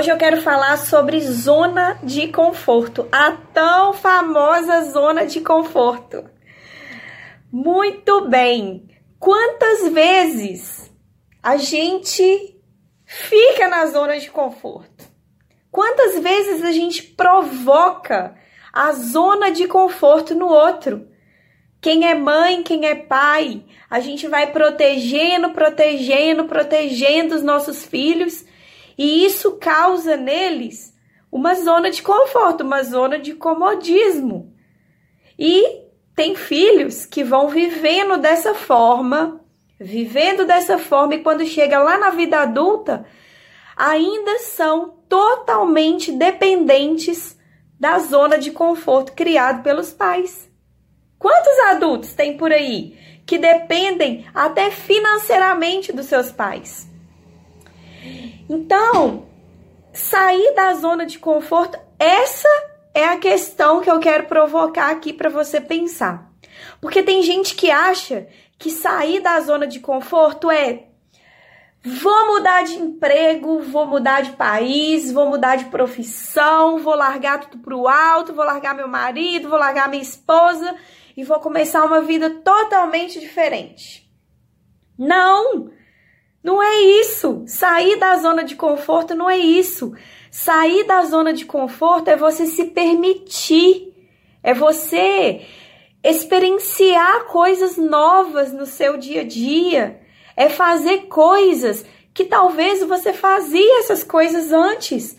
Hoje eu quero falar sobre zona de conforto, a tão famosa zona de conforto. Muito bem. Quantas vezes a gente fica na zona de conforto? Quantas vezes a gente provoca a zona de conforto no outro? Quem é mãe, quem é pai, a gente vai protegendo, protegendo, protegendo os nossos filhos e isso causa neles uma zona de conforto, uma zona de comodismo. E tem filhos que vão vivendo dessa forma, vivendo dessa forma, e quando chega lá na vida adulta, ainda são totalmente dependentes da zona de conforto criado pelos pais. Quantos adultos tem por aí que dependem até financeiramente dos seus pais? Então, sair da zona de conforto, essa é a questão que eu quero provocar aqui para você pensar. Porque tem gente que acha que sair da zona de conforto é vou mudar de emprego, vou mudar de país, vou mudar de profissão, vou largar tudo pro alto, vou largar meu marido, vou largar minha esposa e vou começar uma vida totalmente diferente. Não! Não é isso. Sair da zona de conforto não é isso. Sair da zona de conforto é você se permitir, é você experienciar coisas novas no seu dia a dia, é fazer coisas que talvez você fazia essas coisas antes,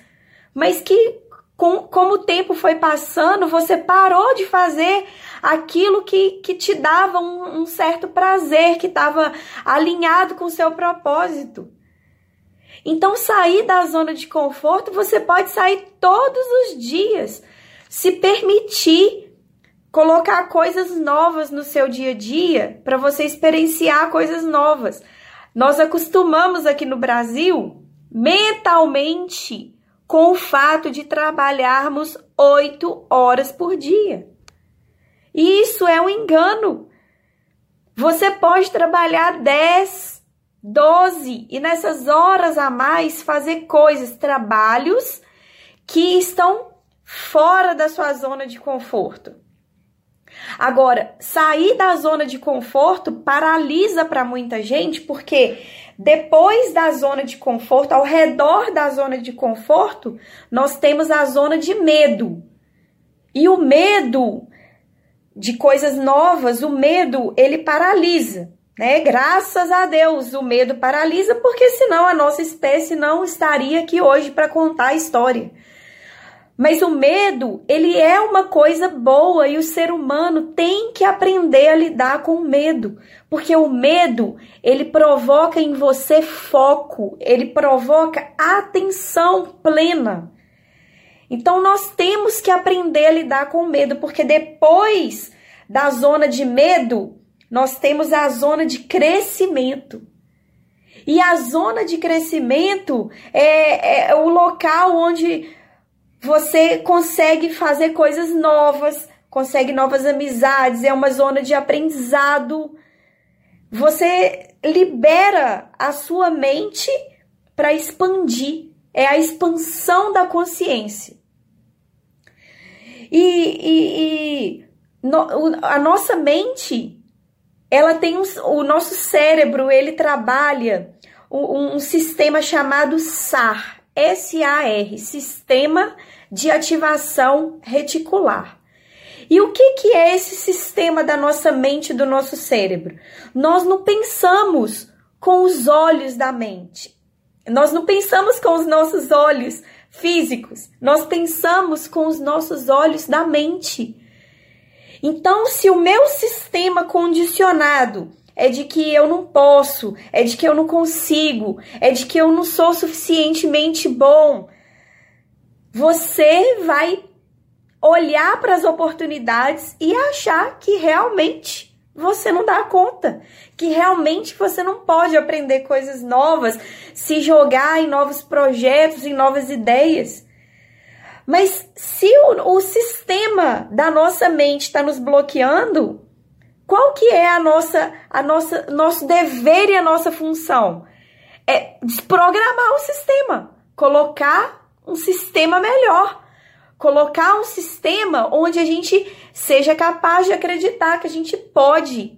mas que com, como o tempo foi passando, você parou de fazer aquilo que, que te dava um, um certo prazer, que estava alinhado com o seu propósito. Então, sair da zona de conforto, você pode sair todos os dias, se permitir colocar coisas novas no seu dia a dia para você experienciar coisas novas. Nós acostumamos aqui no Brasil mentalmente com o fato de trabalharmos oito horas por dia. E isso é um engano. Você pode trabalhar 10, 12 e nessas horas a mais fazer coisas, trabalhos que estão fora da sua zona de conforto. Agora, sair da zona de conforto paralisa para muita gente porque depois da zona de conforto, ao redor da zona de conforto, nós temos a zona de medo. E o medo de coisas novas, o medo, ele paralisa, né? Graças a Deus, o medo paralisa, porque senão a nossa espécie não estaria aqui hoje para contar a história. Mas o medo, ele é uma coisa boa e o ser humano tem que aprender a lidar com o medo, porque o medo, ele provoca em você foco, ele provoca atenção plena. Então nós temos que aprender a lidar com o medo, porque depois da zona de medo, nós temos a zona de crescimento. E a zona de crescimento é, é o local onde você consegue fazer coisas novas, consegue novas amizades, é uma zona de aprendizado. Você libera a sua mente para expandir, é a expansão da consciência. E, e, e no, a nossa mente, ela tem um, o nosso cérebro, ele trabalha um, um sistema chamado SAR, SAR, Sistema de Ativação Reticular. E o que, que é esse sistema da nossa mente, do nosso cérebro? Nós não pensamos com os olhos da mente. Nós não pensamos com os nossos olhos físicos. Nós pensamos com os nossos olhos da mente. Então, se o meu sistema condicionado é de que eu não posso, é de que eu não consigo, é de que eu não sou suficientemente bom. você vai olhar para as oportunidades e achar que realmente você não dá conta, que realmente você não pode aprender coisas novas, se jogar em novos projetos, em novas ideias. Mas se o, o sistema da nossa mente está nos bloqueando, qual que é a nossa, a nossa, nosso dever e a nossa função? É desprogramar o sistema, colocar um sistema melhor, colocar um sistema onde a gente seja capaz de acreditar que a gente pode,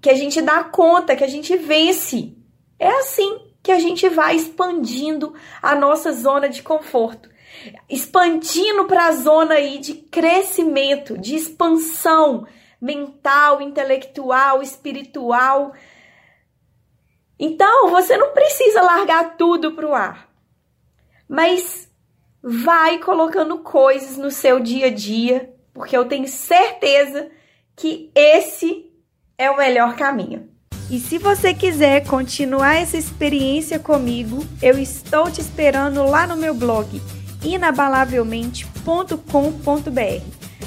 que a gente dá conta, que a gente vence. É assim que a gente vai expandindo a nossa zona de conforto, expandindo para a zona aí de crescimento, de expansão mental, intelectual, espiritual. Então, você não precisa largar tudo para o ar. Mas vai colocando coisas no seu dia a dia, porque eu tenho certeza que esse é o melhor caminho. E se você quiser continuar essa experiência comigo, eu estou te esperando lá no meu blog inabalavelmente.com.br.